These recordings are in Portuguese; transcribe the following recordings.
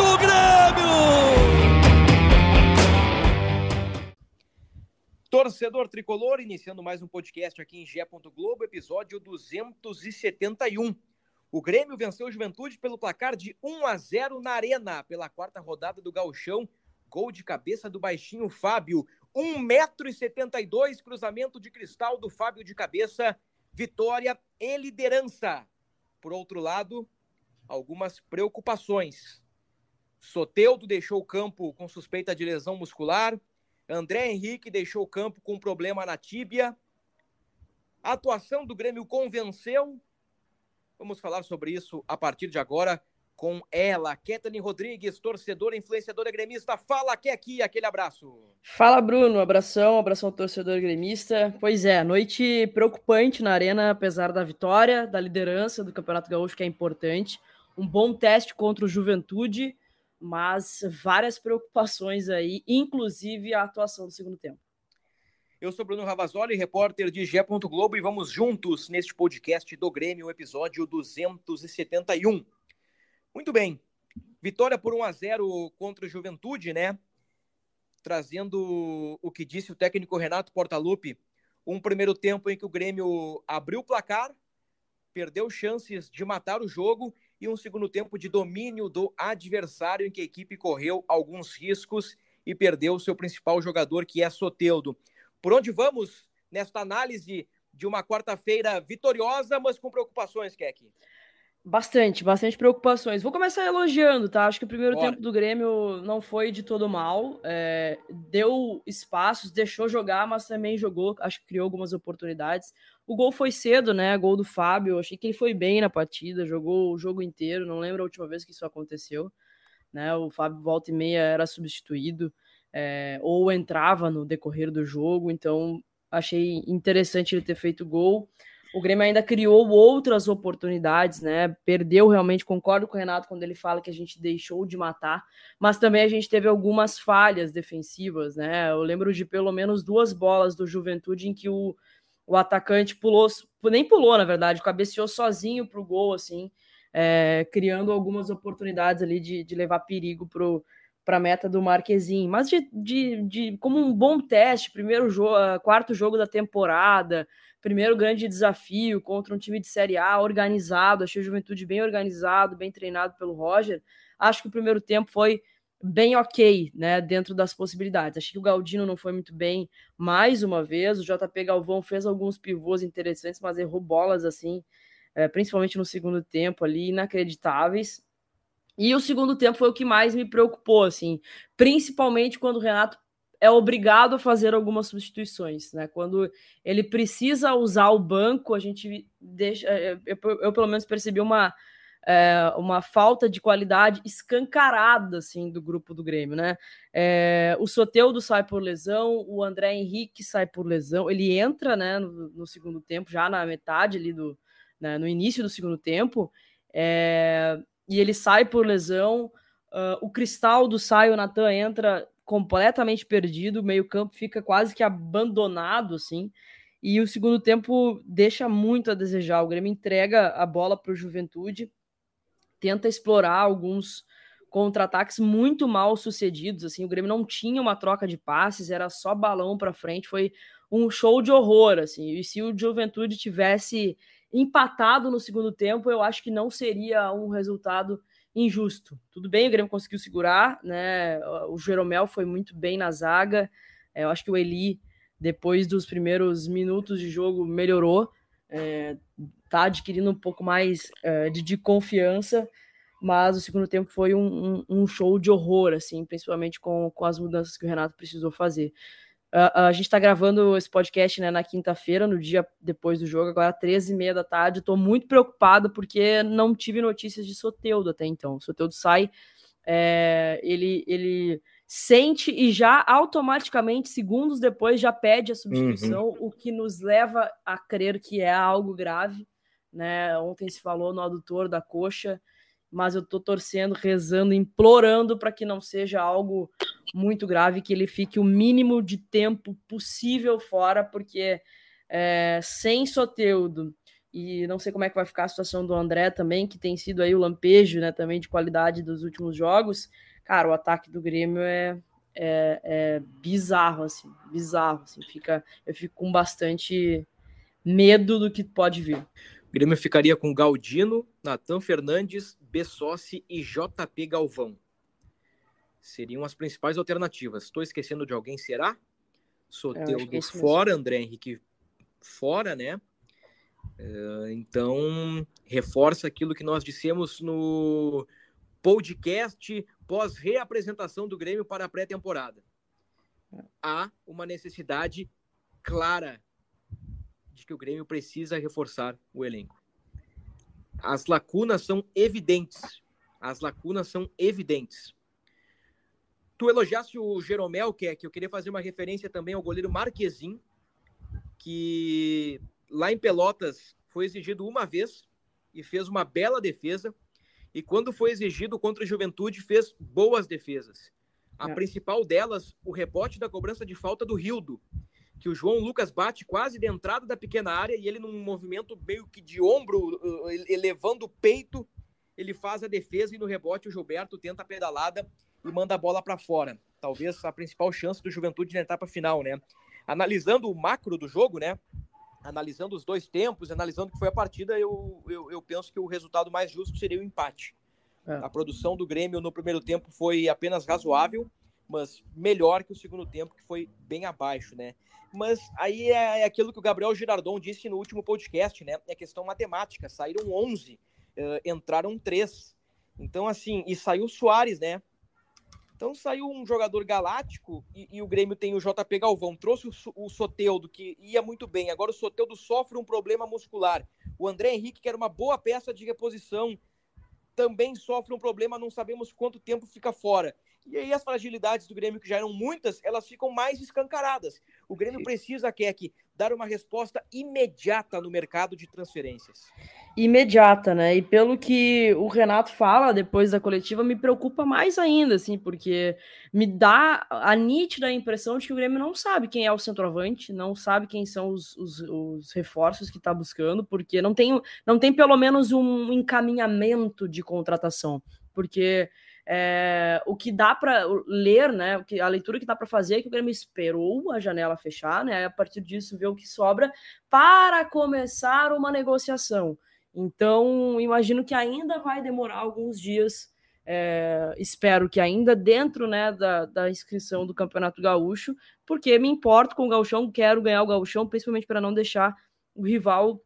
do Grêmio! Torcedor tricolor, iniciando mais um podcast aqui em Gé. Globo, episódio 271. O Grêmio venceu o Juventude pelo placar de 1 a 0 na Arena, pela quarta rodada do Gauchão. Gol de cabeça do baixinho Fábio. 1,72m, cruzamento de cristal do Fábio de cabeça. Vitória e liderança. Por outro lado, algumas preocupações. Soteudo deixou o campo com suspeita de lesão muscular. André Henrique deixou o campo com problema na tíbia. A atuação do Grêmio convenceu. Vamos falar sobre isso a partir de agora com ela, Kathleen Rodrigues, torcedora, influenciadora gremista. Fala, que aqui, aquele abraço. Fala, Bruno. Abração, abração torcedor gremista. Pois é, noite preocupante na arena, apesar da vitória, da liderança do Campeonato Gaúcho, que é importante. Um bom teste contra o Juventude mas várias preocupações aí, inclusive a atuação do segundo tempo. Eu sou Bruno Ravazoli, repórter de Gé. Globo, e vamos juntos neste podcast do Grêmio, episódio 271. Muito bem, vitória por 1 a 0 contra o Juventude, né? Trazendo o que disse o técnico Renato Portaluppi, um primeiro tempo em que o Grêmio abriu o placar, perdeu chances de matar o jogo e um segundo tempo de domínio do adversário, em que a equipe correu alguns riscos e perdeu o seu principal jogador, que é Soteudo. Por onde vamos nesta análise de uma quarta-feira vitoriosa, mas com preocupações, Keck? Bastante, bastante preocupações. Vou começar elogiando, tá? Acho que o primeiro Bora. tempo do Grêmio não foi de todo mal. É, deu espaços, deixou jogar, mas também jogou, acho que criou algumas oportunidades. O gol foi cedo, né? Gol do Fábio. Achei que ele foi bem na partida, jogou o jogo inteiro. Não lembro a última vez que isso aconteceu. Né? O Fábio volta e meia era substituído é, ou entrava no decorrer do jogo. Então achei interessante ele ter feito gol. O Grêmio ainda criou outras oportunidades, né? Perdeu realmente, concordo com o Renato quando ele fala que a gente deixou de matar, mas também a gente teve algumas falhas defensivas, né? Eu lembro de pelo menos duas bolas do Juventude em que o, o atacante pulou, nem pulou, na verdade, cabeceou sozinho pro gol, assim, é, criando algumas oportunidades ali de, de levar perigo para a meta do Marquezinho, mas de, de, de, como um bom teste, primeiro jogo, quarto jogo da temporada, primeiro grande desafio contra um time de Série A organizado, achei o Juventude bem organizado, bem treinado pelo Roger. Acho que o primeiro tempo foi bem ok, né, dentro das possibilidades. Acho que o Galdino não foi muito bem mais uma vez, o JP Galvão fez alguns pivôs interessantes, mas errou bolas assim, é, principalmente no segundo tempo ali, inacreditáveis. E o segundo tempo foi o que mais me preocupou, assim, principalmente quando o Renato é obrigado a fazer algumas substituições, né? Quando ele precisa usar o banco, a gente deixa. Eu, eu, eu pelo menos percebi uma, é, uma falta de qualidade escancarada assim do grupo do Grêmio, né? É, o Soteudo sai por lesão, o André Henrique sai por lesão, ele entra, né, no, no segundo tempo, já na metade ali do, né, no início do segundo tempo, é, e ele sai por lesão. Uh, o Cristal do sai, o Natan entra completamente perdido, o meio-campo fica quase que abandonado, assim. E o segundo tempo deixa muito a desejar. O Grêmio entrega a bola para o Juventude, tenta explorar alguns contra-ataques muito mal sucedidos. Assim, o Grêmio não tinha uma troca de passes, era só balão para frente. Foi um show de horror. Assim. E se o Juventude tivesse empatado no segundo tempo, eu acho que não seria um resultado injusto. Tudo bem, o Grêmio conseguiu segurar, né? O Jeromel foi muito bem na zaga. É, eu acho que o Eli, depois dos primeiros minutos de jogo, melhorou. Tá adquirindo um pouco mais é, de, de, confiança, mas o segundo tempo foi um, um, um, show de horror, assim, principalmente com, com as mudanças que o Renato precisou fazer. Uh, a gente está gravando esse podcast né, na quinta-feira, no dia depois do jogo, agora 13 e meia da tarde. Estou muito preocupado porque não tive notícias de Soteudo até então. O Soteudo sai é, ele, ele sente e já automaticamente, segundos depois, já pede a substituição, uhum. o que nos leva a crer que é algo grave. Né? Ontem se falou no adutor da coxa, mas eu tô torcendo, rezando, implorando para que não seja algo muito grave, que ele fique o mínimo de tempo possível fora, porque é, sem Soteudo e não sei como é que vai ficar a situação do André também, que tem sido aí o lampejo, né, também de qualidade dos últimos jogos cara, o ataque do Grêmio é, é, é bizarro, assim, bizarro, assim, fica, eu fico com bastante medo do que pode vir. O Grêmio ficaria com Galdino, Natan Fernandes, Bessossi e JP Galvão. Seriam as principais alternativas. Estou esquecendo de alguém, será? Soteudo é fora, André Henrique fora, né? É, então, reforça aquilo que nós dissemos no podcast pós-reapresentação do Grêmio para a pré-temporada. Há uma necessidade clara de que o Grêmio precisa reforçar o elenco. As lacunas são evidentes. As lacunas são evidentes. Tu elogiaste o Jeromel, que é que eu queria fazer uma referência também ao goleiro Marquezin, que lá em Pelotas foi exigido uma vez e fez uma bela defesa e quando foi exigido contra a Juventude, fez boas defesas. A é. principal delas, o rebote da cobrança de falta do Rildo, que o João Lucas bate quase de entrada da pequena área e ele, num movimento meio que de ombro, uh, elevando o peito, ele faz a defesa e no rebote o Gilberto tenta a pedalada e manda a bola para fora. Talvez a principal chance do Juventude na etapa final, né? Analisando o macro do jogo, né? Analisando os dois tempos, analisando o que foi a partida, eu, eu, eu penso que o resultado mais justo seria o empate. É. A produção do Grêmio no primeiro tempo foi apenas razoável, mas melhor que o segundo tempo, que foi bem abaixo, né? Mas aí é, é aquilo que o Gabriel Girardon disse no último podcast, né? É questão matemática. Saíram 11, uh, eh, entraram 3. Então, assim, e saiu o Soares, né? Então saiu um jogador galáctico e, e, o Grêmio tem o JP Galvão. Trouxe o, o Soteudo, que ia muito bem. Agora o Soteudo sofre um problema muscular. O André Henrique, que era uma boa peça de reposição, também sofre um problema, não sabemos quanto tempo fica fora. E aí as fragilidades do Grêmio, que já eram muitas, elas ficam mais escancaradas. O Grêmio precisa, Keck, dar uma resposta imediata no mercado de transferências imediata, né? E pelo que o Renato fala depois da coletiva, me preocupa mais ainda, assim, porque me dá a nítida impressão de que o Grêmio não sabe quem é o centroavante, não sabe quem são os, os, os reforços que está buscando, porque não tem, não tem pelo menos um encaminhamento de contratação, porque é, o que dá para ler, né? O que, a leitura que dá para fazer é que o Grêmio esperou a janela fechar, né? A partir disso, ver o que sobra para começar uma negociação. Então, imagino que ainda vai demorar alguns dias. É, espero que ainda dentro né, da, da inscrição do Campeonato Gaúcho, porque me importo com o Gauchão, quero ganhar o Gauchão, principalmente para não deixar o rival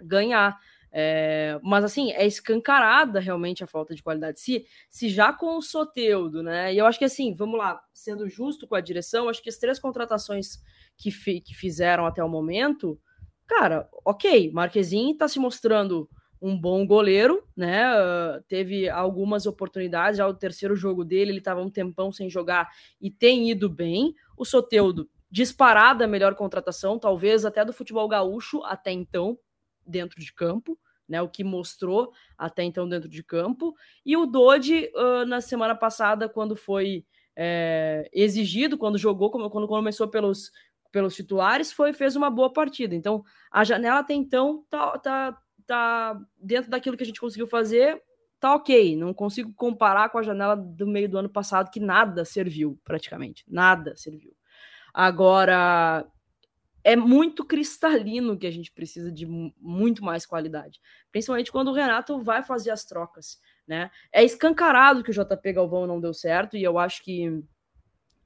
ganhar. É, mas assim, é escancarada realmente a falta de qualidade. Se, se já com o Soteudo, né? E eu acho que assim, vamos lá, sendo justo com a direção, acho que as três contratações que, fi, que fizeram até o momento cara, ok, Marquezin está se mostrando um bom goleiro, né? Uh, teve algumas oportunidades, já o terceiro jogo dele, ele estava um tempão sem jogar e tem ido bem. O Soteudo, disparada a melhor contratação, talvez até do futebol gaúcho até então, dentro de campo, né? O que mostrou até então dentro de campo. E o Dodi, uh, na semana passada, quando foi é, exigido, quando jogou, quando começou pelos pelos titulares, foi fez uma boa partida. Então, a janela até então tá, tá, tá dentro daquilo que a gente conseguiu fazer, tá ok. Não consigo comparar com a janela do meio do ano passado, que nada serviu, praticamente. Nada serviu. Agora, é muito cristalino que a gente precisa de muito mais qualidade. Principalmente quando o Renato vai fazer as trocas. Né? É escancarado que o JP Galvão não deu certo, e eu acho que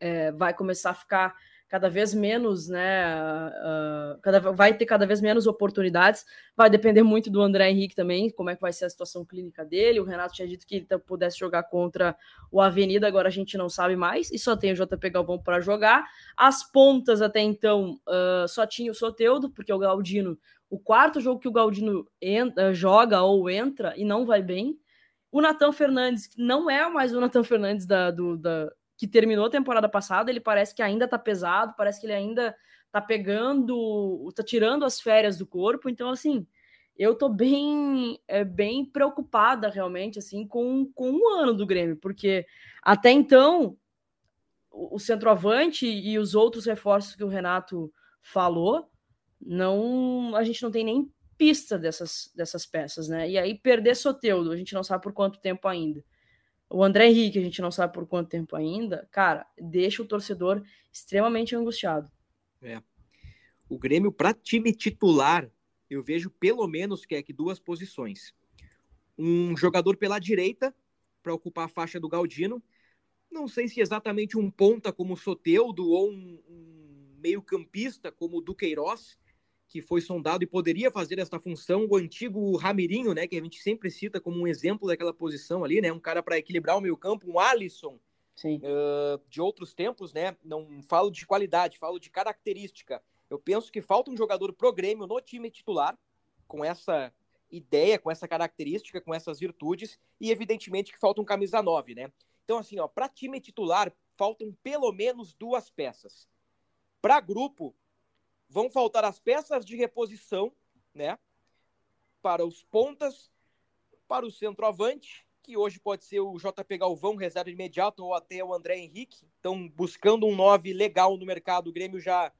é, vai começar a ficar cada vez menos, né? Uh, cada, vai ter cada vez menos oportunidades. Vai depender muito do André Henrique também, como é que vai ser a situação clínica dele. O Renato tinha dito que ele pudesse jogar contra o Avenida, agora a gente não sabe mais, e só tem o JP Galvão para jogar. As pontas até então uh, só tinha o Soteudo, porque o Galdino, o quarto jogo que o Galdino entra, joga ou entra e não vai bem. O Natan Fernandes não é mais o Natan Fernandes da, do, da, que terminou a temporada passada, ele parece que ainda tá pesado, parece que ele ainda tá pegando, tá tirando as férias do corpo, então assim, eu tô bem, é, bem preocupada realmente assim com, com um ano do Grêmio, porque até então o, o centroavante e os outros reforços que o Renato falou, não, a gente não tem nem pista dessas, dessas peças, né? E aí perder Soteudo, a gente não sabe por quanto tempo ainda. O André Henrique, a gente não sabe por quanto tempo ainda, cara, deixa o torcedor extremamente angustiado. É. O Grêmio, para time titular, eu vejo pelo menos que é que duas posições. Um jogador pela direita, para ocupar a faixa do Galdino. Não sei se exatamente um ponta como o Soteudo ou um, um meio-campista como o Duqueiroz que foi sondado e poderia fazer esta função, o antigo Ramirinho, né, que a gente sempre cita como um exemplo daquela posição ali, né, um cara para equilibrar o meio campo, um Alisson uh, de outros tempos, né, não falo de qualidade, falo de característica. Eu penso que falta um jogador pro Grêmio no time titular, com essa ideia, com essa característica, com essas virtudes, e evidentemente que falta um camisa 9, né. Então, assim, ó, para time titular, faltam pelo menos duas peças. Para grupo, Vão faltar as peças de reposição, né? Para os pontas, para o centroavante, que hoje pode ser o JP Galvão, reserva imediato, ou até o André Henrique. Então, buscando um 9 legal no mercado, o Grêmio já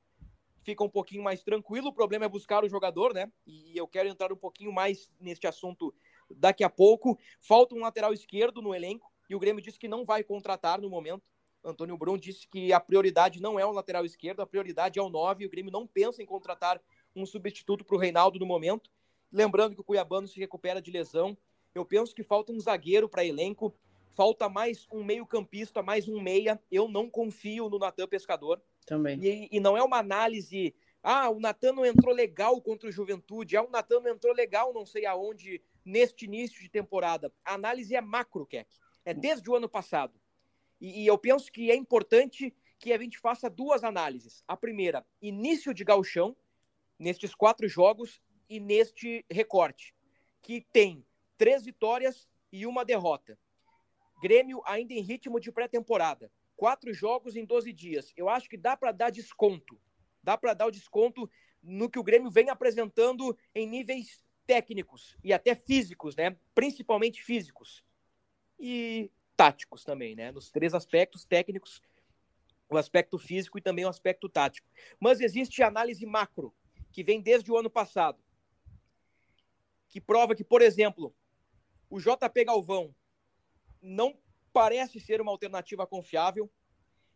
fica um pouquinho mais tranquilo. O problema é buscar o jogador, né? E eu quero entrar um pouquinho mais neste assunto daqui a pouco. Falta um lateral esquerdo no elenco, e o Grêmio disse que não vai contratar no momento. Antônio Brum disse que a prioridade não é o lateral esquerdo, a prioridade é o 9. O Grêmio não pensa em contratar um substituto para o Reinaldo no momento. Lembrando que o Cuiabano se recupera de lesão. Eu penso que falta um zagueiro para elenco, falta mais um meio-campista, mais um meia. Eu não confio no Natan Pescador. Também. E, e, não é uma análise. Ah, o Natan não entrou legal contra o Juventude. Ah, o Natan não entrou legal, não sei aonde, neste início de temporada. A análise é macro, Keck. É desde o ano passado. E, e eu penso que é importante que a gente faça duas análises. A primeira, início de galchão, nestes quatro jogos e neste recorte, que tem três vitórias e uma derrota. Grêmio ainda em ritmo de pré-temporada. Quatro jogos em 12 dias. Eu acho que dá para dar desconto. Dá para dar o desconto no que o Grêmio vem apresentando em níveis técnicos e até físicos, né? Principalmente físicos. E táticos também, né? Nos três aspectos técnicos, o aspecto físico e também o aspecto tático. Mas existe análise macro, que vem desde o ano passado, que prova que, por exemplo, o JP Galvão não parece ser uma alternativa confiável,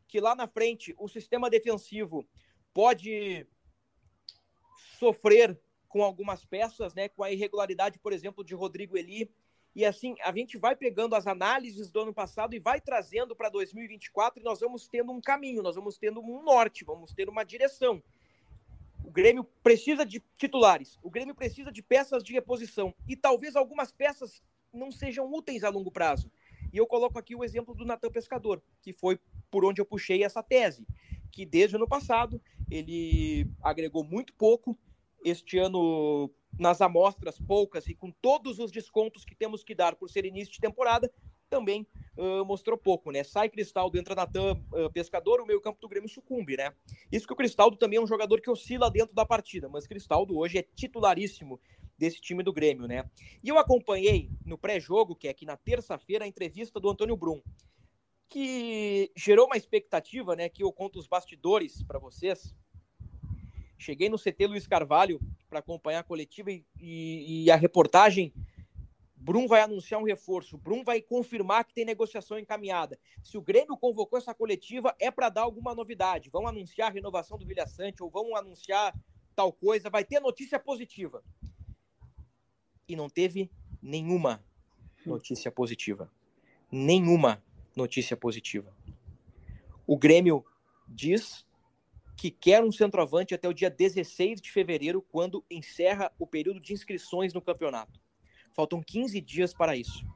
que lá na frente o sistema defensivo pode sofrer com algumas peças, né, com a irregularidade, por exemplo, de Rodrigo Eli, e assim, a gente vai pegando as análises do ano passado e vai trazendo para 2024 e nós vamos tendo um caminho, nós vamos tendo um norte, vamos ter uma direção. O Grêmio precisa de titulares, o Grêmio precisa de peças de reposição e talvez algumas peças não sejam úteis a longo prazo. E eu coloco aqui o exemplo do Natan Pescador, que foi por onde eu puxei essa tese, que desde o ano passado ele agregou muito pouco, este ano nas amostras poucas e com todos os descontos que temos que dar por ser início de temporada, também uh, mostrou pouco, né? Sai Cristaldo, entra Natan, uh, Pescador, o meio campo do Grêmio sucumbe, né? Isso que o Cristaldo também é um jogador que oscila dentro da partida, mas Cristaldo hoje é titularíssimo desse time do Grêmio, né? E eu acompanhei no pré-jogo, que é aqui na terça-feira, a entrevista do Antônio Brum, que gerou uma expectativa, né? Que eu conto os bastidores para vocês. Cheguei no CT Luiz Carvalho para acompanhar a coletiva e, e, e, a reportagem. Brum vai anunciar um reforço, Brum vai confirmar que tem negociação encaminhada. Se o Grêmio convocou essa coletiva, é para dar alguma novidade. Vão anunciar a renovação do Vilha Sante ou vão anunciar tal coisa, vai ter notícia positiva. E não teve nenhuma notícia positiva. Nenhuma notícia positiva. O Grêmio diz que quer um centroavante até o dia 16 de fevereiro, quando encerra o período de inscrições no campeonato. Faltam 15 dias para isso.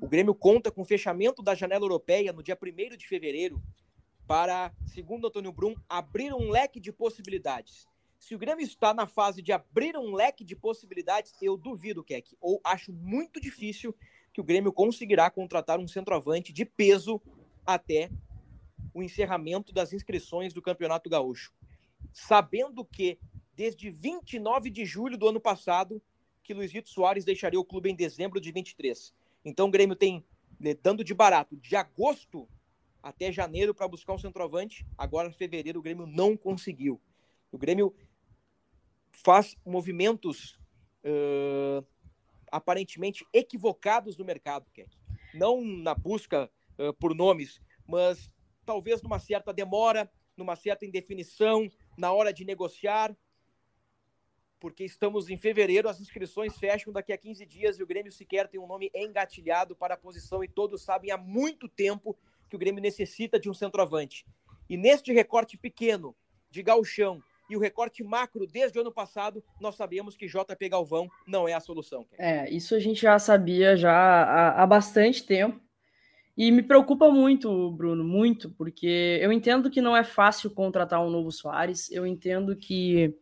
O Grêmio conta com o fechamento da janela europeia no dia 1 de fevereiro para, segundo Antônio Brum, abrir um leque de possibilidades. Se o Grêmio está na fase de abrir um leque de possibilidades, eu duvido, Keck, ou acho muito difícil que o Grêmio conseguirá contratar um centroavante de peso até o encerramento das inscrições do Campeonato Gaúcho. Sabendo que, desde 29 de julho do ano passado, que Luizito Soares deixaria o clube em dezembro de 23. Então o Grêmio tem, né, dando de barato, de agosto até janeiro para buscar um centroavante. Agora, em fevereiro, o Grêmio não conseguiu. O Grêmio faz movimentos uh, aparentemente equivocados no mercado, Keck. Não na busca uh, por nomes, mas talvez numa certa demora, numa certa indefinição, na hora de negociar, porque estamos em fevereiro, as inscrições fecham daqui a 15 dias e o Grêmio sequer tem um nome engatilhado para a posição e todos sabem há muito tempo que o Grêmio necessita de um centroavante. E neste recorte pequeno de galchão e o recorte macro desde o ano passado, nós sabemos que JP Galvão não é a solução. É, isso a gente já sabia já há, há bastante tempo. E me preocupa muito, Bruno, muito, porque eu entendo que não é fácil contratar um novo Soares, eu entendo que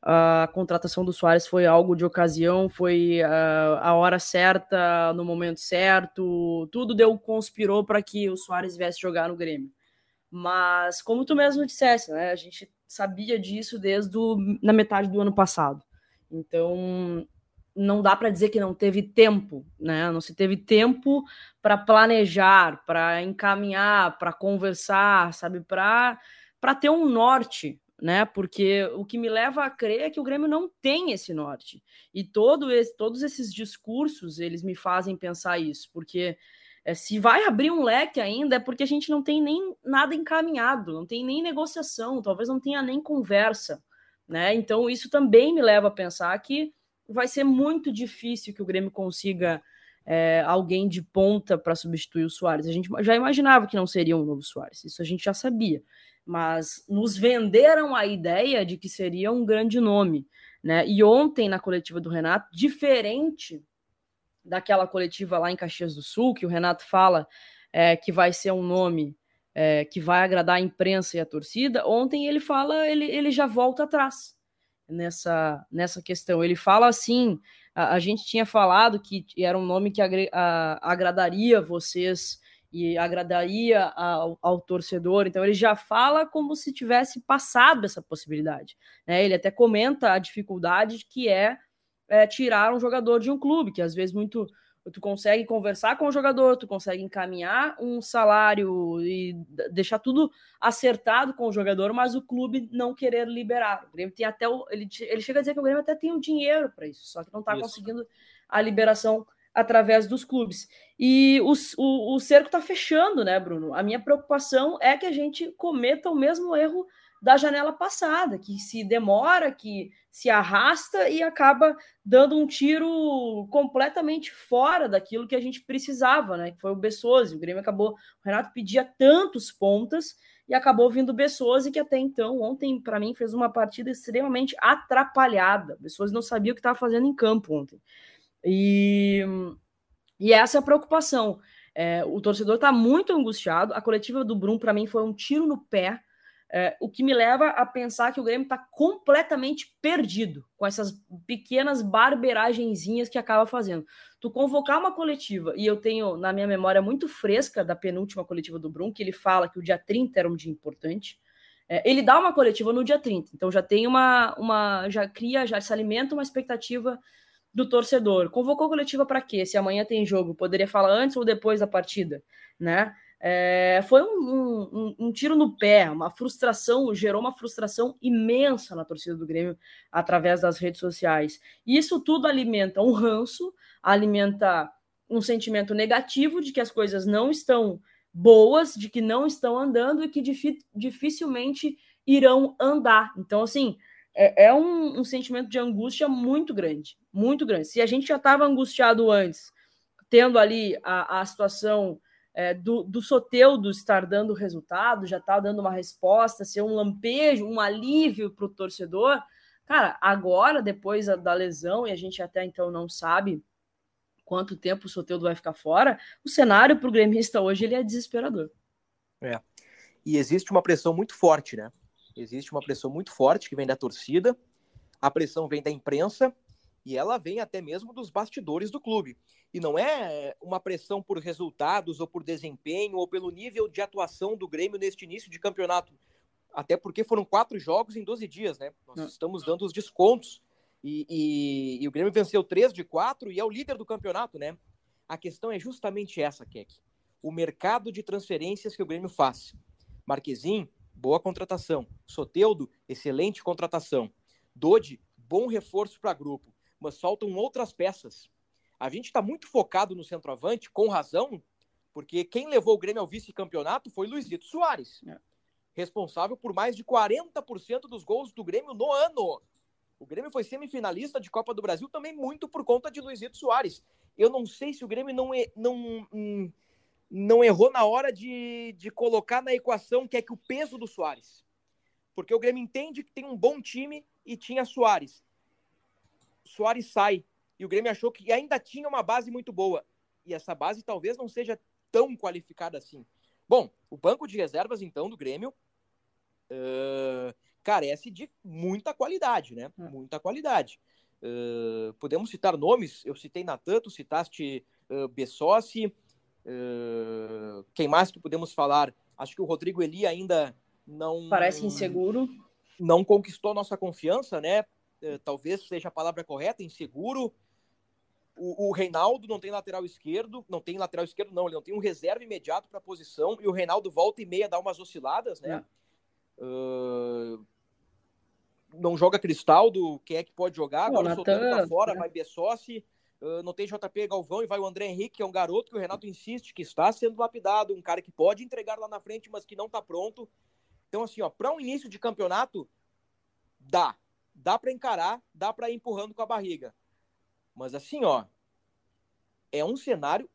a contratação do Soares foi algo de ocasião, foi uh, a hora certa, no momento certo, tudo deu conspirou para que o Soares viesse jogar no Grêmio. Mas, como tu mesmo disseste, né, a gente sabia disso desde o, na metade do ano passado. Então, não dá para dizer que não teve tempo, né? Não se teve tempo para planejar, para encaminhar, para conversar, sabe? Para para ter um norte, né? Porque o que me leva a crer é que o Grêmio não tem esse norte. E todo esse, todos esses discursos, eles me fazem pensar isso, porque é, se vai abrir um leque ainda, é porque a gente não tem nem nada encaminhado, não tem nem negociação, talvez não tenha nem conversa, né? Então isso também me leva a pensar que vai ser muito difícil que o Grêmio consiga é, alguém de ponta para substituir o Soares. A gente já imaginava que não seria um novo Soares, isso a gente já sabia, mas nos venderam a ideia de que seria um grande nome, né? E ontem na coletiva do Renato, diferente daquela coletiva lá em Caxias do Sul, que o Renato fala é, que vai ser um nome é, que vai agradar a imprensa e a torcida, ontem ele fala, ele, ele já volta atrás nessa, nessa questão. Ele fala assim: a, a gente tinha falado que era um nome que agre, a, agradaria vocês e agradaria ao, ao, torcedor. Então ele já fala como se tivesse passado essa possibilidade. Né? Ele até comenta a dificuldade que é é, tirar um jogador de um clube, que às vezes muito tu consegue conversar com o jogador, tu consegue encaminhar um salário e deixar tudo acertado com o jogador, mas o clube não querer liberar. O Grêmio tem até o, ele, ele chega a dizer que o Grêmio até tem o dinheiro para isso, só que não está conseguindo a liberação através dos clubes. E o, o, o cerco está fechando, né, Bruno? A minha preocupação é que a gente cometa o mesmo erro da janela passada, que se demora, que se arrasta e acaba dando um tiro completamente fora daquilo que a gente precisava, né? Que foi o Bessosi. O Grêmio acabou, o Renato pedia tantos pontas e acabou vindo o Bessosi, que até então, ontem, para mim, fez uma partida extremamente atrapalhada. O não sabia o que estava fazendo em campo ontem. E, e essa é a preocupação. É, o torcedor está muito angustiado. A coletiva do Brum, para mim, foi um tiro no pé é, o que me leva a pensar que o Grêmio está completamente perdido com essas pequenas barberagenzinhas que acaba fazendo. Tu convocar uma coletiva, e eu tenho na minha memória muito fresca da penúltima coletiva do Brum, que ele fala que o dia 30 era um dia importante. É, ele dá uma coletiva no dia 30, então já tem uma, uma já cria, já se alimenta uma expectativa do torcedor. Convocou coletiva para quê? Se amanhã tem jogo, poderia falar antes ou depois da partida, né? É, foi um, um, um, tiro no pé, uma frustração, gerou uma frustração imensa na torcida do Grêmio através das redes sociais. Isso tudo alimenta um ranço, alimenta um sentimento negativo de que as coisas não estão boas, de que não estão andando e que dificilmente irão andar. Então, assim, é, é um, um sentimento de angústia muito grande, muito grande. Se a gente já estava angustiado antes, tendo ali a, a situação é, do, do Soteudo estar dando resultado, já está dando uma resposta, ser um lampejo, um alívio para o torcedor. Cara, agora, depois da lesão, e a gente até então não sabe quanto tempo o Soteudo vai ficar fora, o cenário para o gremista hoje ele é desesperador. É. E existe uma pressão muito forte, né? Existe uma pressão muito forte que vem da torcida, a pressão vem da imprensa, E ela vem até mesmo dos bastidores do clube. E não é uma pressão por resultados ou por desempenho ou pelo nível de atuação do Grêmio neste início de campeonato. Até porque foram quatro jogos em 12 dias, né? Nós não. estamos dando os descontos. E, e, e, o Grêmio venceu três de quatro e é o líder do campeonato, né? A questão é justamente essa, Keck. O mercado de transferências que o Grêmio faz. Marquezin, boa contratação. Soteudo, excelente contratação. Dodi, bom reforço para grupo. Mas faltam outras peças. A gente está muito focado no centroavante, com razão, porque quem levou o Grêmio ao vice-campeonato foi Luizito Soares. É. Responsável por mais de 40% dos gols do Grêmio no ano. O Grêmio foi semifinalista de Copa do Brasil também muito por conta de Luizito Soares. Eu não sei se o Grêmio não, não, hum, não errou na hora de, de colocar na equação que é que o peso do Soares. Porque o Grêmio entende que tem um bom time e tinha Soares. Soares sai. E o Grêmio achou que ainda tinha uma base muito boa. E essa base talvez não seja tão qualificada assim. Bom, o banco de reservas, então, do Grêmio uh, carece de muita qualidade, né? É. Muita qualidade. Uh, podemos citar nomes, eu citei Natan, tu citaste uh, Bessossi, uh, quem mais que podemos falar? Acho que o Rodrigo Eli ainda não... Parece inseguro. Não conquistou nossa confiança, né? Uh, talvez seja a palavra correta, inseguro. O, o, Reinaldo não tem lateral esquerdo, não tem lateral esquerdo, não, ele não tem um reserva imediato para a posição, e o Reinaldo volta e meia dá umas osciladas, né? É. Uh, não joga Cristaldo, quem é que pode jogar? Agora o Solteiro tá fora, né? vai Bessossi, uh, não tem JP Galvão e vai o André Henrique, que é um garoto que o Renato insiste que está sendo lapidado, um cara que pode entregar lá na frente, mas que não está pronto. Então, assim, ó, para um início de campeonato, dá. Dá para encarar, dá para ir empurrando com a barriga. Mas, assim, ó, é um cenário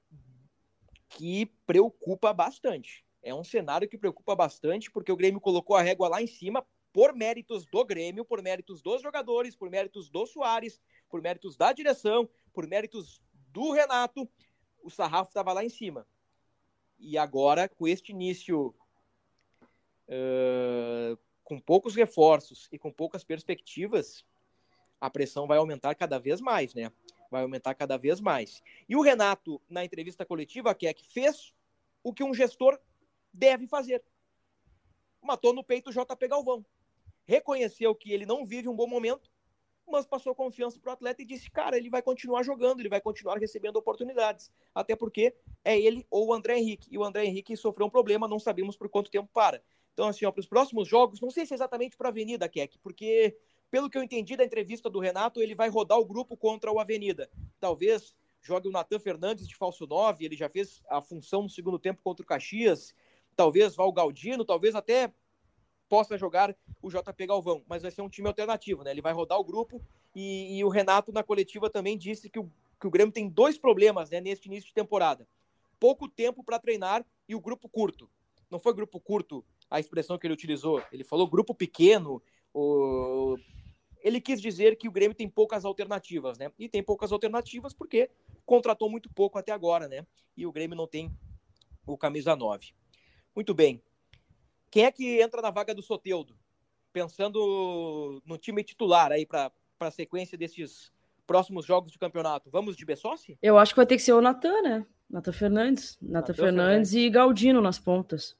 que preocupa bastante. É um cenário que preocupa bastante, porque o Grêmio colocou a régua lá em cima por méritos do Grêmio, por méritos dos jogadores, por méritos do Soares, por méritos da direção, por méritos do Renato, o sarrafo estava lá em cima. E agora, com este início uh, com poucos reforços e com poucas perspectivas, a pressão vai aumentar cada vez mais, né? Vai aumentar cada vez mais. E o Renato, na entrevista coletiva, que é que fez o que um gestor deve fazer. Matou no peito o JP Galvão reconheceu que ele não vive um bom momento, mas passou confiança para o atleta e disse: cara, ele vai continuar jogando, ele vai continuar recebendo oportunidades. Até porque é ele ou o André Henrique. E o André Henrique sofreu um problema, não sabemos por quanto tempo para. Então, assim, para os próximos jogos, não sei se é exatamente para a Avenida, Keck, porque, pelo que eu entendi da entrevista do Renato, ele vai rodar o grupo contra o Avenida. Talvez jogue o Natan Fernandes de falso 9, ele já fez a função no segundo tempo contra o Caxias. Talvez vá o Galdino, talvez até possa jogar o JP Galvão, mas vai ser um time alternativo, né? Ele vai rodar o grupo e, e o Renato na coletiva também disse que o, que o Grêmio tem dois problemas, né, neste início de temporada. Pouco tempo para treinar e o grupo curto. Não foi grupo curto a expressão que ele utilizou, ele falou grupo pequeno, o... ele quis dizer que o Grêmio tem poucas alternativas, né? E tem poucas alternativas porque contratou muito pouco até agora, né? E o Grêmio não tem o camisa 9. Muito bem. Quem é que entra na vaga do Soteudo? Pensando no time titular aí para a sequência desses próximos jogos de campeonato. Vamos de Bessossi? Eu acho que vai ter que ser o Natan, né? Natan Fernandes. Natan Fernandes, Fernandes e Galdino nas pontas.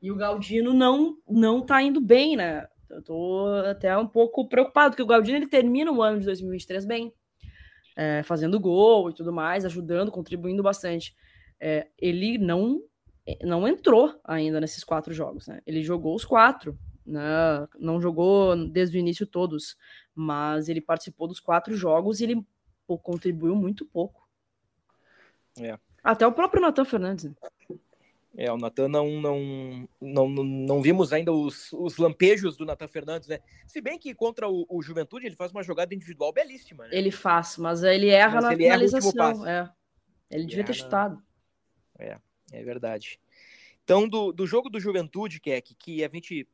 E o Galdino não, não tá indo bem, né? Eu tô até um pouco preocupado, porque o Galdino ele termina o ano de 2023 bem, é, fazendo gol e tudo mais, ajudando, contribuindo bastante. É, ele não não entrou ainda nesses quatro jogos, né? Ele jogou os quatro, né? Não jogou desde o início todos, mas ele participou dos quatro jogos e ele pô, contribuiu muito pouco. É. Até o próprio Natan Fernandes. Né? É, o Natan não, não, não, não vimos ainda os, os lampejos do Natan Fernandes, né? Se bem que contra o, o, Juventude ele faz uma jogada individual belíssima, né? Ele faz, mas ele erra mas na ele finalização. Erra é. Ele, devia ter chutado. É. É verdade. Então, do, do jogo do Juventude, Keck, que a gente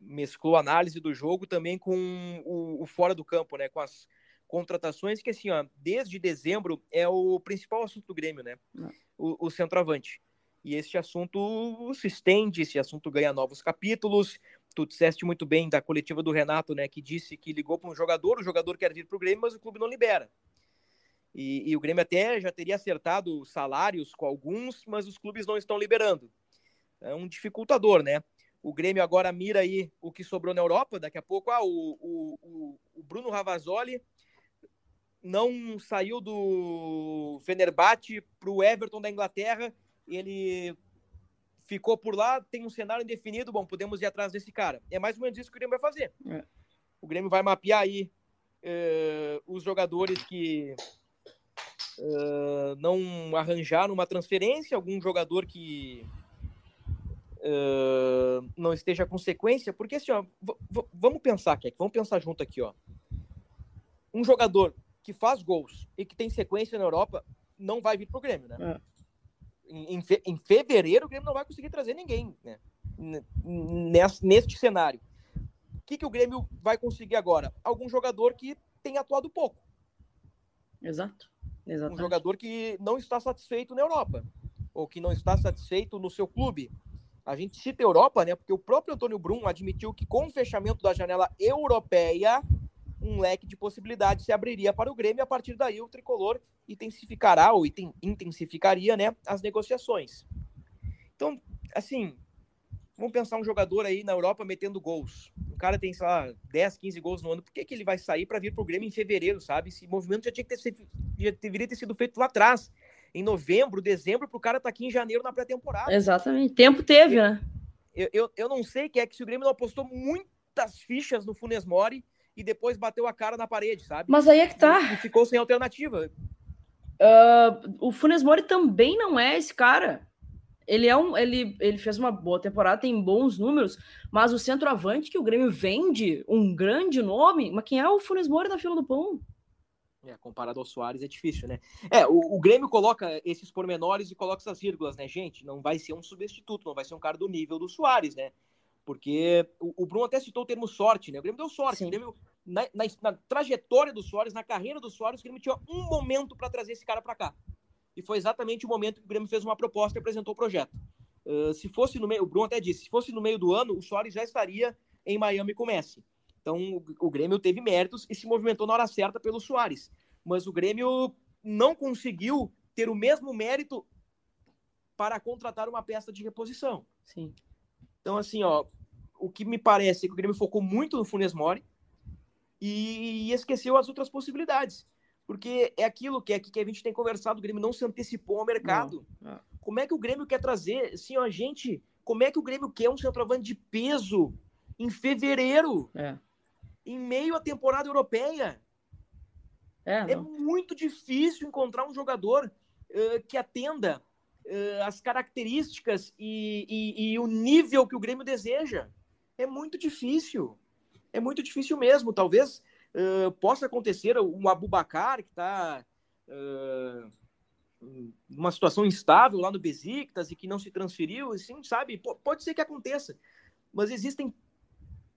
mesclou a análise do jogo também com o, o, fora do campo, né? Com as contratações, que assim, ó, desde dezembro é o principal assunto do Grêmio, né? O, o centroavante. E esse assunto se estende, esse assunto ganha novos capítulos. Tu disseste muito bem da coletiva do Renato, né, que disse que ligou para um jogador, o jogador quer vir para o Grêmio, mas o clube não libera. E, e, o Grêmio até já teria acertado salários com alguns, mas os clubes não estão liberando. É um dificultador, né? O Grêmio agora mira aí o que sobrou na Europa. Daqui a pouco, ah, o, o, o Bruno Ravazoli não saiu do Fenerbahçe para o Everton da Inglaterra. Ele ficou por lá, tem um cenário indefinido. Bom, podemos ir atrás desse cara. É mais ou menos isso que o Grêmio vai fazer. É. O Grêmio vai mapear aí uh, os jogadores que uh, não arranjaram uma transferência, algum jogador que uh, não esteja com sequência, porque assim, ó, vamos pensar, aqui, vamos pensar junto aqui, ó. Um jogador que faz gols e que tem sequência na Europa não vai vir pro Grêmio, né? É. Em, fe em, fevereiro o Grêmio não vai conseguir trazer ninguém, né? Neste, neste cenário. O que, que o Grêmio vai conseguir agora? Algum jogador que tem atuado pouco. Exato. Exatamente. Um jogador que não está satisfeito na Europa, ou que não está satisfeito no seu clube. A gente cita a Europa, né? Porque o próprio Antônio Brum admitiu que com o fechamento da janela europeia, um leque de possibilidades se abriria para o Grêmio e a partir daí o tricolor intensificará ou intensificaria né, as negociações. Então, assim, vamos pensar um jogador aí na Europa metendo gols. O cara tem, sei lá, 10, 15 gols no ano. Por que, que ele vai sair para vir para o Grêmio em fevereiro, sabe? Esse movimento já tinha que ter já deveria ter sido feito lá atrás. Em novembro, dezembro, para o cara estar tá aqui em janeiro na pré-temporada. Exatamente. Tempo teve, né? Eu, eu, eu não sei que é que se o Grêmio não apostou muitas fichas no Funes Mori e depois bateu a cara na parede, sabe? Mas aí é que tá. E ficou sem alternativa. Uh, o Funes Mori também não é esse cara. Ele é um, ele, ele fez uma boa temporada, tem bons números, mas o centroavante que o Grêmio vende, um grande nome, mas quem é o Funes Mori da fila do pão? É, comparado ao Soares é difícil, né? É, o, o, Grêmio coloca esses pormenores e coloca essas vírgulas, né, gente? Não vai ser um substituto, não vai ser um cara do nível do Soares, né? Porque o, o Bruno até citou o termo sorte, né? O Grêmio deu sorte. O Grêmio, na, na, na, trajetória do Soares, na carreira do Soares, o Grêmio tinha um momento para trazer esse cara para cá. E foi exatamente o momento que o Grêmio fez uma proposta e apresentou o projeto. Uh, se fosse no meio, o Bruno até disse, se fosse no meio do ano, o Soares já estaria em Miami com o Messi. Então o, o Grêmio teve méritos e se movimentou na hora certa pelo Soares. Mas o Grêmio não conseguiu ter o mesmo mérito para contratar uma peça de reposição. Sim. Então, assim, ó, o que me parece é que o Grêmio focou muito no Funes Mori e esqueceu as outras possibilidades. Porque é aquilo que, é que a gente tem conversado, o Grêmio não se antecipou ao mercado. Não. Como é que o Grêmio quer trazer, assim, ó, gente, como é que o Grêmio quer um centroavante de peso em fevereiro? É. Em meio à temporada europeia? É, é muito difícil encontrar um jogador uh, que atenda uh, as características e, e, e o nível que o Grêmio deseja. É muito difícil. É muito difícil mesmo. Talvez uh, possa acontecer um Abubacar que está uh, numa situação instável lá no Besiktas e que não se transferiu, assim, sabe? P pode ser que aconteça. Mas existem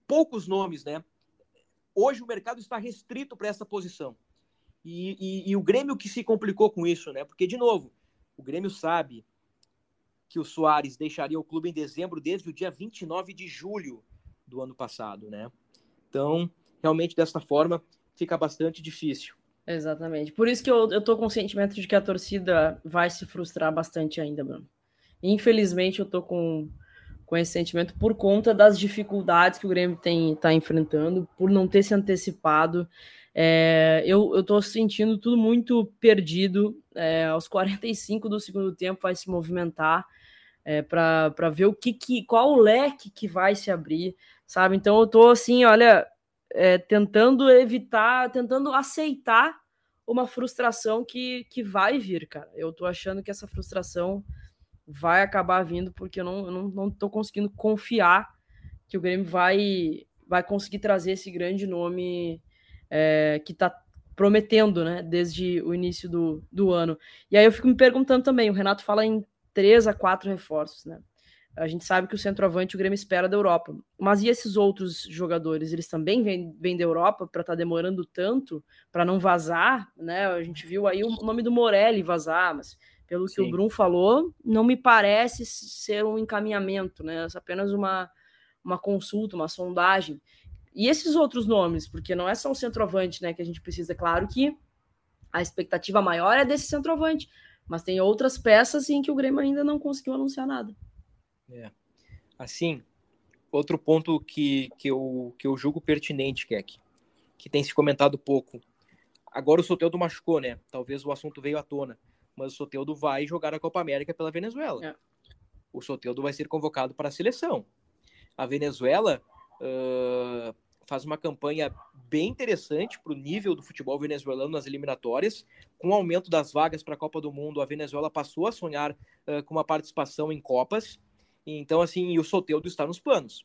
poucos nomes, né? Hoje o mercado está restrito para essa posição. E, e, e, o Grêmio que se complicou com isso, né? Porque, de novo, o Grêmio sabe que o Soares deixaria o clube em dezembro desde o dia 29 de julho do ano passado, né? Então, realmente, dessa forma, fica bastante difícil. Exatamente. Por isso que eu, eu tô com o sentimento de que a torcida vai se frustrar bastante ainda, Bruno. Infelizmente, eu tô com, com esse sentimento por conta das dificuldades que o Grêmio tem tá enfrentando, por não ter se antecipado. É, eu, eu sentindo tudo muito perdido. É, aos 45 do segundo tempo vai se movimentar é, para ver o que, que qual o leque que vai se abrir, sabe? Então eu tô assim, olha, é, tentando evitar, tentando aceitar uma frustração que, que vai vir, cara. Eu tô achando que essa frustração vai acabar vindo porque eu não, eu não, não conseguindo confiar que o Grêmio vai, vai conseguir trazer esse grande nome é, que tá prometendo, né, desde o início do, do ano. E aí eu fico me perguntando também, o Renato fala em três a quatro reforços, né? A gente sabe que o centroavante o Grêmio espera da Europa. Mas e esses outros jogadores? Eles também vêm, vêm da Europa para estar tá demorando tanto para não vazar, né? A gente viu aí o nome do Morelli vazar, mas Pelo Sim. que o Brum falou, não me parece ser um encaminhamento, né? É apenas uma, uma consulta, uma sondagem. E esses outros nomes, porque não é só o centroavante, né, que a gente precisa, claro que a expectativa maior é desse centroavante, mas tem outras peças em que o Grêmio ainda não conseguiu anunciar nada. É. Assim, outro ponto que, que, eu, que eu julgo pertinente, Keck, que tem se comentado pouco. Agora o Soteldo machucou, né? Talvez o assunto veio à tona mas o Soteldo vai jogar a Copa América pela Venezuela. É. O Soteldo vai ser convocado para a seleção. A Venezuela uh, faz uma campanha bem interessante para o nível do futebol venezuelano nas eliminatórias. Com o aumento das vagas para a Copa do Mundo, a Venezuela passou a sonhar uh, com uma participação em Copas. Então, assim, o Soteldo está nos planos.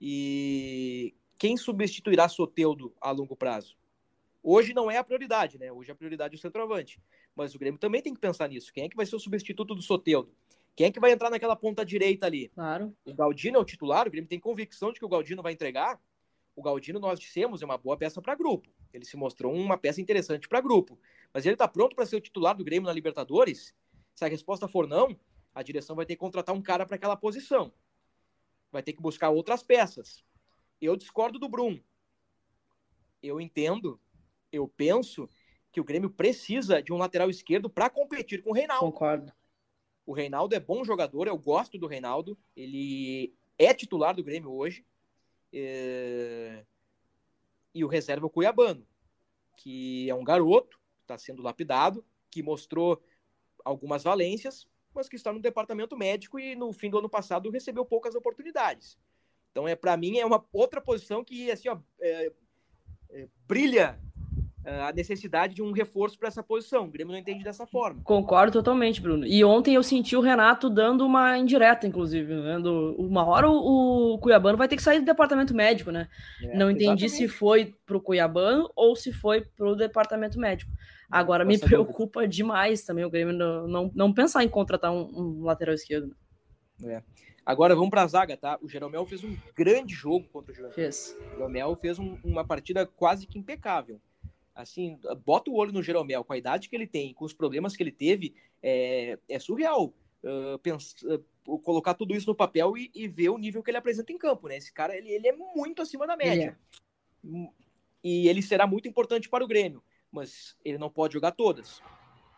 E quem substituirá Soteldo a longo prazo? Hoje não é a prioridade, né? Hoje a prioridade é o centroavante. Mas o Grêmio também tem que pensar nisso. Quem é que vai ser o substituto do Soteldo? Quem é que vai entrar naquela ponta direita ali? Claro. O Galdino é o titular, o Grêmio tem convicção de que o Galdino vai entregar. O Galdino, nós dissemos, é uma boa peça para grupo. Ele se mostrou uma peça interessante para grupo. Mas ele está pronto para ser o titular do Grêmio na Libertadores? Se a resposta for não, a direção vai ter que contratar um cara para aquela posição. Vai ter que buscar outras peças. Eu discordo do Brum. Eu entendo, eu penso que o Grêmio precisa de um lateral esquerdo para competir com o Reinaldo. Concordo. O Reinaldo é bom jogador, eu gosto do Reinaldo. Ele é titular do Grêmio hoje. É... E o reserva é o Cuiabano, que é um garoto, está sendo lapidado, que mostrou algumas valências, mas que está no departamento médico e no fim do ano passado recebeu poucas oportunidades. Então, é para mim, é uma outra posição que assim, ó, é, é, brilha a necessidade de um reforço para essa posição. O Grêmio não entende dessa forma. Concordo totalmente, Bruno. E ontem eu senti o Renato dando uma indireta, inclusive. Né? uma hora o, o, Cuiabano vai ter que sair do departamento médico, né? É, não entendi exatamente. se foi para o Cuiabano ou se foi para o departamento médico. Agora me preocupa demais também o Grêmio não, não, não pensar em contratar um, um lateral esquerdo. É. Agora vamos para a zaga, tá? O Jeromel fez um grande jogo contra o Juventude. Fez. O Jeromel fez um, uma partida quase que impecável assim, bota o olho no Jeromel, com a idade que ele tem, com os problemas que ele teve, é, é surreal. Uh, uh, colocar tudo isso no papel e, e, ver o nível que ele apresenta em campo, né? Esse cara, ele, ele é muito acima da média. É. E ele será muito importante para o Grêmio, mas ele não pode jogar todas.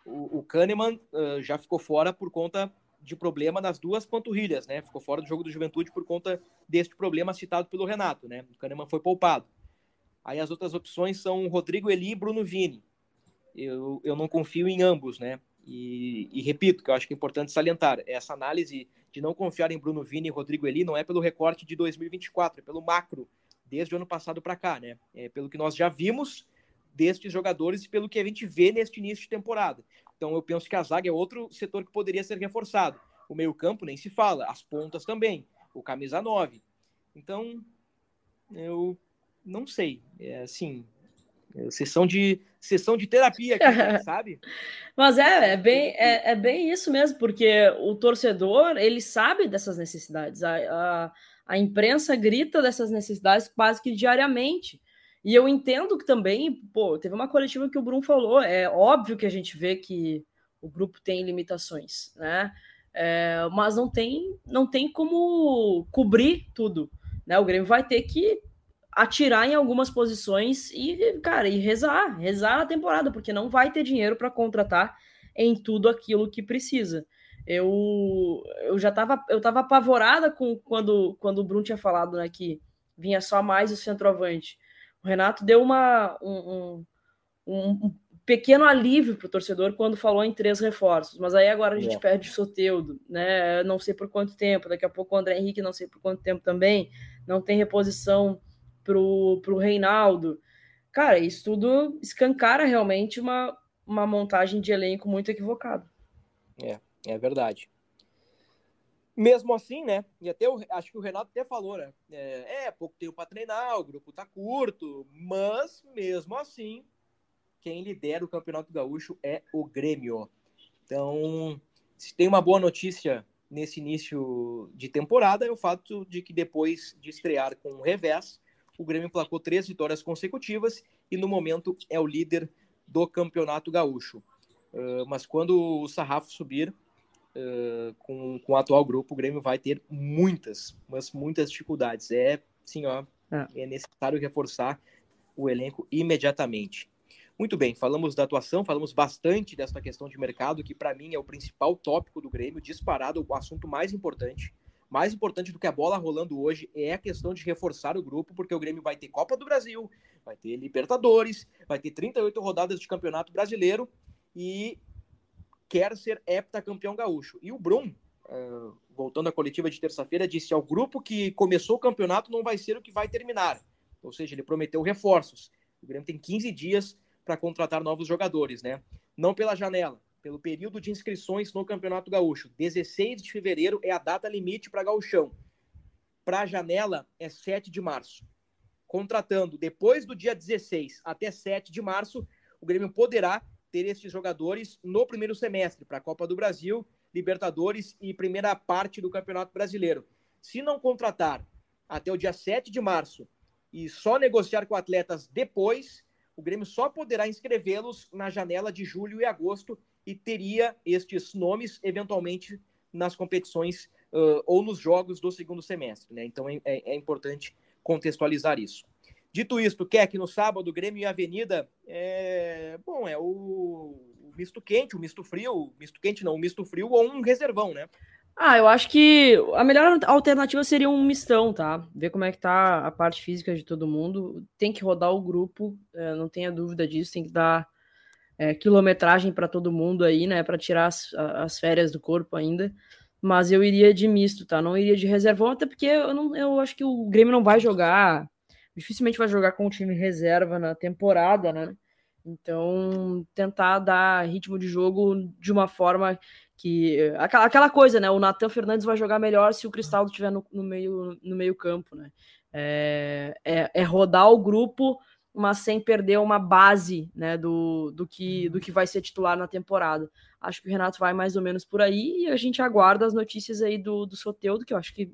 O, o Kahneman uh, já ficou fora por conta de problema nas duas panturrilhas, né? Ficou fora do jogo do Juventude por conta deste problema citado pelo Renato, né? O Kahneman foi poupado. Aí as outras opções são Rodrigo Eli e Bruno Vini. Eu, eu não confio em ambos, né? E, e, repito, que eu acho que é importante salientar, essa análise de não confiar em Bruno Vini e Rodrigo Eli não é pelo recorte de 2024, é pelo macro, desde o ano passado para cá, né? É pelo que nós já vimos destes jogadores e pelo que a gente vê neste início de temporada. Então eu penso que a zaga é outro setor que poderia ser reforçado. O meio-campo nem se fala, as pontas também, o camisa 9. Então, eu não sei. É assim, é sessão de sessão de terapia, aqui, sabe? Mas é, é bem, é, é, bem isso mesmo, porque o torcedor ele sabe dessas necessidades. A, a, a imprensa grita dessas necessidades quase que diariamente. E eu entendo que também, pô, teve uma coletiva que o Bruno falou, é óbvio que a gente vê que o grupo tem limitações, né? É, mas não tem, não tem como cobrir tudo. Né? O Grêmio vai ter que atirar em algumas posições e, cara, e rezar, rezar a temporada, porque não vai ter dinheiro para contratar em tudo aquilo que precisa. Eu, eu já estava eu tava apavorada com quando, quando o Bruno tinha falado né, que vinha só mais o centroavante. O Renato deu uma, um, um, um pequeno alívio para o torcedor quando falou em três reforços, mas aí agora a gente é. perde o Soteudo, né? Não sei por quanto tempo, daqui a pouco o André Henrique não sei por quanto tempo também, não tem reposição pro, pro Reinaldo. Cara, isso tudo escancara realmente uma, uma montagem de elenco muito equivocada. É, é verdade. Mesmo assim, né? E até eu acho que o Renato até falou, né? É, é pouco tempo para treinar, o grupo tá curto, mas mesmo assim, quem lidera o Campeonato Gaúcho é o Grêmio. Então, se tem uma boa notícia nesse início de temporada é o fato de que depois de estrear com o revés, o Grêmio emplacou três vitórias consecutivas e no momento é o líder do Campeonato Gaúcho. uh, mas quando o sarrafo subir uh, com, com o atual grupo, o Grêmio vai ter muitas, mas muitas dificuldades. É, sim, ó, é. é necessário reforçar o elenco imediatamente. Muito bem, falamos da atuação, falamos bastante dessa questão de mercado, que para mim é o principal tópico do Grêmio, disparado, o assunto mais importante. Mais importante do que a bola rolando hoje é a questão de reforçar o grupo, porque o Grêmio vai ter Copa do Brasil, vai ter Libertadores, vai ter 38 rodadas de Campeonato Brasileiro e quer ser heptacampeão gaúcho. E o Brum, uh, voltando à coletiva de terça-feira, disse ao grupo que começou o campeonato não vai ser o que vai terminar. Ou seja, ele prometeu reforços. O Grêmio tem 15 dias para contratar novos jogadores, né? Não pela janela, pelo período de inscrições no Campeonato Gaúcho. 16 de fevereiro é a data limite para Gauchão. Para a janela é 7 de março. Contratando depois do dia 16 até 7 de março, o Grêmio poderá ter esses jogadores no primeiro semestre para a Copa do Brasil, Libertadores e primeira parte do Campeonato Brasileiro. Se não contratar até o dia 7 de março e só negociar com atletas depois, o Grêmio só poderá inscrevê-los na janela de julho e agosto e teria estes nomes eventualmente nas competições uh, ou nos jogos do segundo semestre. Né? Então é, é, é importante contextualizar isso. Dito isto, quer que no sábado Grêmio e Avenida é bom, é o, o misto quente, o misto frio, misto quente não, o misto frio ou um reservão, né? Ah, eu acho que a melhor alternativa seria um mistão, tá? Ver como é que tá a parte física de todo mundo. Tem que rodar o grupo, é, não tenha dúvida disso. Tem que dar é, quilometragem para todo mundo aí, né? Para tirar as, as, férias do corpo ainda. Mas eu iria de misto, tá? Não iria de reservão, até porque eu, não, eu acho que o Grêmio não vai jogar. Dificilmente vai jogar com o time reserva na temporada, né? Então, tentar dar ritmo de jogo de uma forma que aquela, coisa, né? O Natan Fernandes vai jogar melhor se o Cristaldo estiver no, no, meio no meio campo, né? É, é, é, rodar o grupo, mas sem perder uma base, né? Do, do que do que vai ser titular na temporada. Acho que o Renato vai mais ou menos por aí e a gente aguarda as notícias aí do, do Soteudo, que eu acho que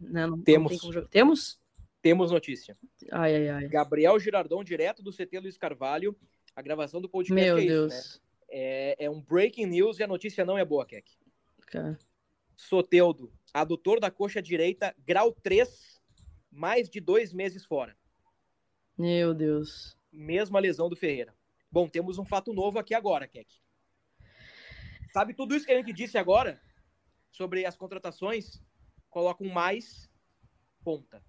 né, não, temos não temos temos notícia. Ai, ai, ai. Gabriel Girardon, direto do CT Luiz Carvalho. A gravação do podcast Meu é Deus. Isso, né? É, é, um breaking news e a notícia não é boa, Keck. Okay. Soteudo, adutor da coxa direita, grau 3, mais de dois meses fora. Meu Deus. Mesma lesão do Ferreira. Bom, temos um fato novo aqui agora, Keck. Sabe tudo isso que a gente disse agora sobre as contratações? Coloca um mais ponta.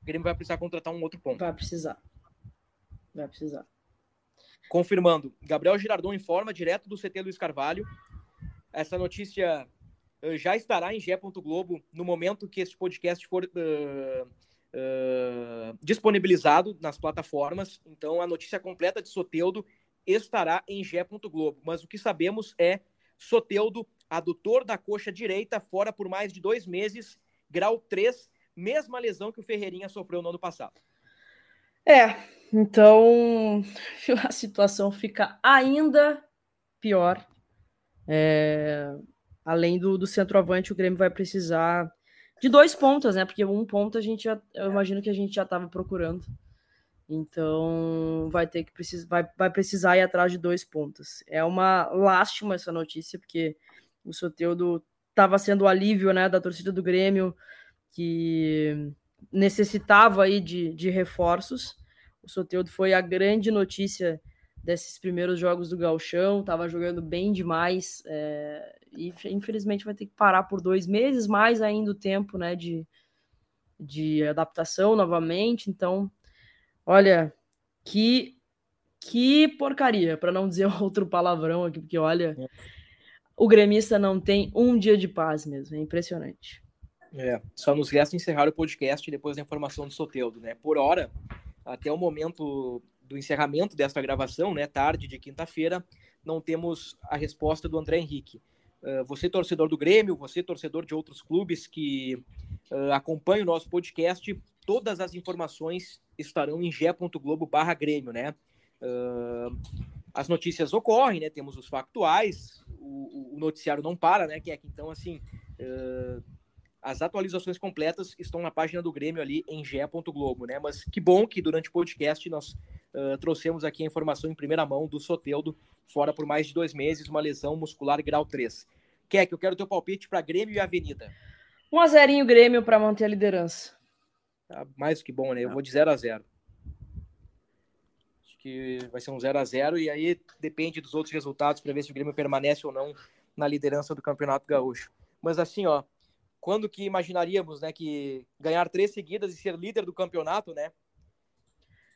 O Grêmio vai precisar contratar um outro ponto. Vai precisar. Vai precisar. Confirmando, Gabriel Girardon informa direto do CT Luiz Carvalho. Essa notícia uh, já estará em. Globo no momento que este podcast for uh, disponibilizado nas plataformas. Então, a notícia completa de Soteudo estará em Gé. Globo. Mas o que sabemos é Soteudo, adutor da coxa direita, fora por mais de dois meses, grau 3, mesma lesão que o Ferreirinha sofreu no ano passado. É, então a situação fica ainda pior. É, além do, do centroavante, o Grêmio vai precisar de dois pontos, né? Porque um ponto a gente já, eu imagino que a gente já estava procurando. Então vai ter que precisar, vai, vai precisar ir atrás de dois pontos. É uma lástima essa notícia, porque o Soteudo estava sendo o alívio né, da torcida do Grêmio, que necessitava aí de, de reforços. O Soteudo foi a grande notícia desses primeiros jogos do Galchão, estava jogando bem demais é, e infelizmente vai ter que parar por dois meses, mais ainda o tempo né, de, de adaptação novamente. Então, olha, que, que porcaria, para não dizer outro palavrão aqui, porque olha, o gremista não tem um dia de paz mesmo, é impressionante. É, só nos resta encerrar o podcast depois da informação do Soteudo, né? Por hora, até o momento do encerramento desta gravação, né, tarde de quinta-feira, não temos a resposta do André Henrique. Uh, você, torcedor do Grêmio, você, torcedor de outros clubes que uh, acompanha o nosso podcast, todas as informações estarão em ge.globo barra Grêmio, né? Uh, as notícias ocorrem, né? Temos os factuais, o, o noticiário não para, né? Que então, assim, as atualizações completas estão na página do Grêmio ali em ge.globo, né? Mas que bom que durante o podcast nós uh, trouxemos aqui a informação em primeira mão do Soteudo, fora por mais de dois meses, uma lesão muscular grau 3. Quer que eu quero teu palpite para Grêmio e Avenida. 1 a 0 Grêmio para manter a liderança. Tá mais que bom, né? Eu vou de 0 a 0 Acho que vai ser um 0 a 0 e aí depende dos outros resultados para ver se o Grêmio permanece ou não na liderança do Campeonato Gaúcho. Mas assim, ó, quando que imaginaríamos, né, que ganhar três seguidas e ser líder do campeonato, né,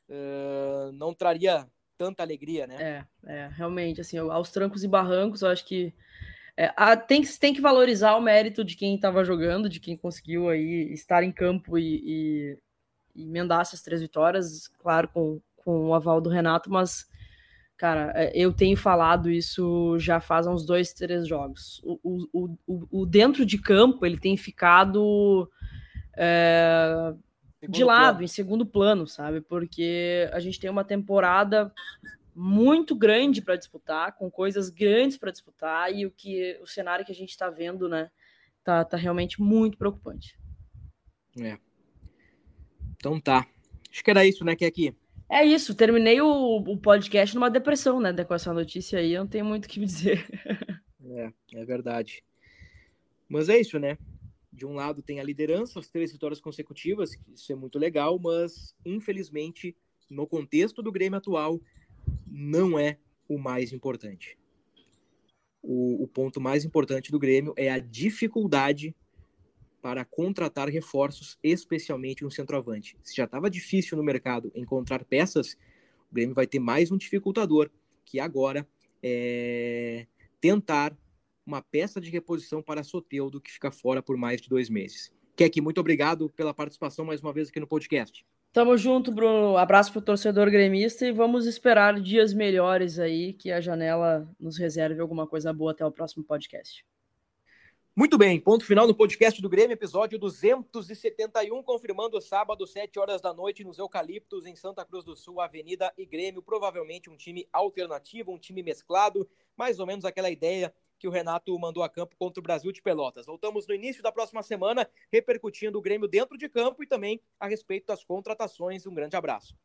uh, não traria tanta alegria, né? É, é, realmente, assim, aos trancos e barrancos, eu acho que é, a, tem, tem que valorizar o mérito de quem estava jogando, de quem conseguiu aí estar em campo e, e, e emendar essas três vitórias, claro, com, com o aval do Renato, mas Cara, é, eu tenho falado isso já faz uns dois, três jogos. O, o, o, o dentro de campo ele tem ficado é, de lado, plano. em segundo plano, sabe? Porque a gente tem uma temporada muito grande para disputar, com coisas grandes para disputar, e o que o cenário que a gente está vendo, né, tá, tá realmente muito preocupante. É. Então tá. Acho que era isso, né, que aqui. É isso, terminei o, o, podcast numa depressão, né? Com essa notícia aí, eu não tenho muito o que dizer. É, é verdade. Mas é isso, né? De um lado tem a liderança, as três vitórias consecutivas, isso é muito legal, mas infelizmente, no contexto do Grêmio atual, não é o mais importante. O, o ponto mais importante do Grêmio é a dificuldade para contratar reforços, especialmente um centroavante. Se já estava difícil no mercado encontrar peças, o Grêmio vai ter mais um dificultador, que agora é tentar uma peça de reposição para Soteudo, que fica fora por mais de dois meses. Kek, muito obrigado pela participação mais uma vez aqui no podcast. Tamo junto, Bruno. Abraço para o torcedor gremista e vamos esperar dias melhores aí, que a janela nos reserve alguma coisa boa até o próximo podcast. Muito bem, ponto final no podcast do Grêmio, episódio 271, confirmando sábado, 7 horas da noite, nos Eucaliptos, em Santa Cruz do Sul, Avenida e Grêmio. Provavelmente um time alternativo, um time mesclado, mais ou menos aquela ideia que o Renato mandou a campo contra o Brasil de Pelotas. Voltamos no início da próxima semana, repercutindo o Grêmio dentro de campo e também a respeito das contratações. Um grande abraço.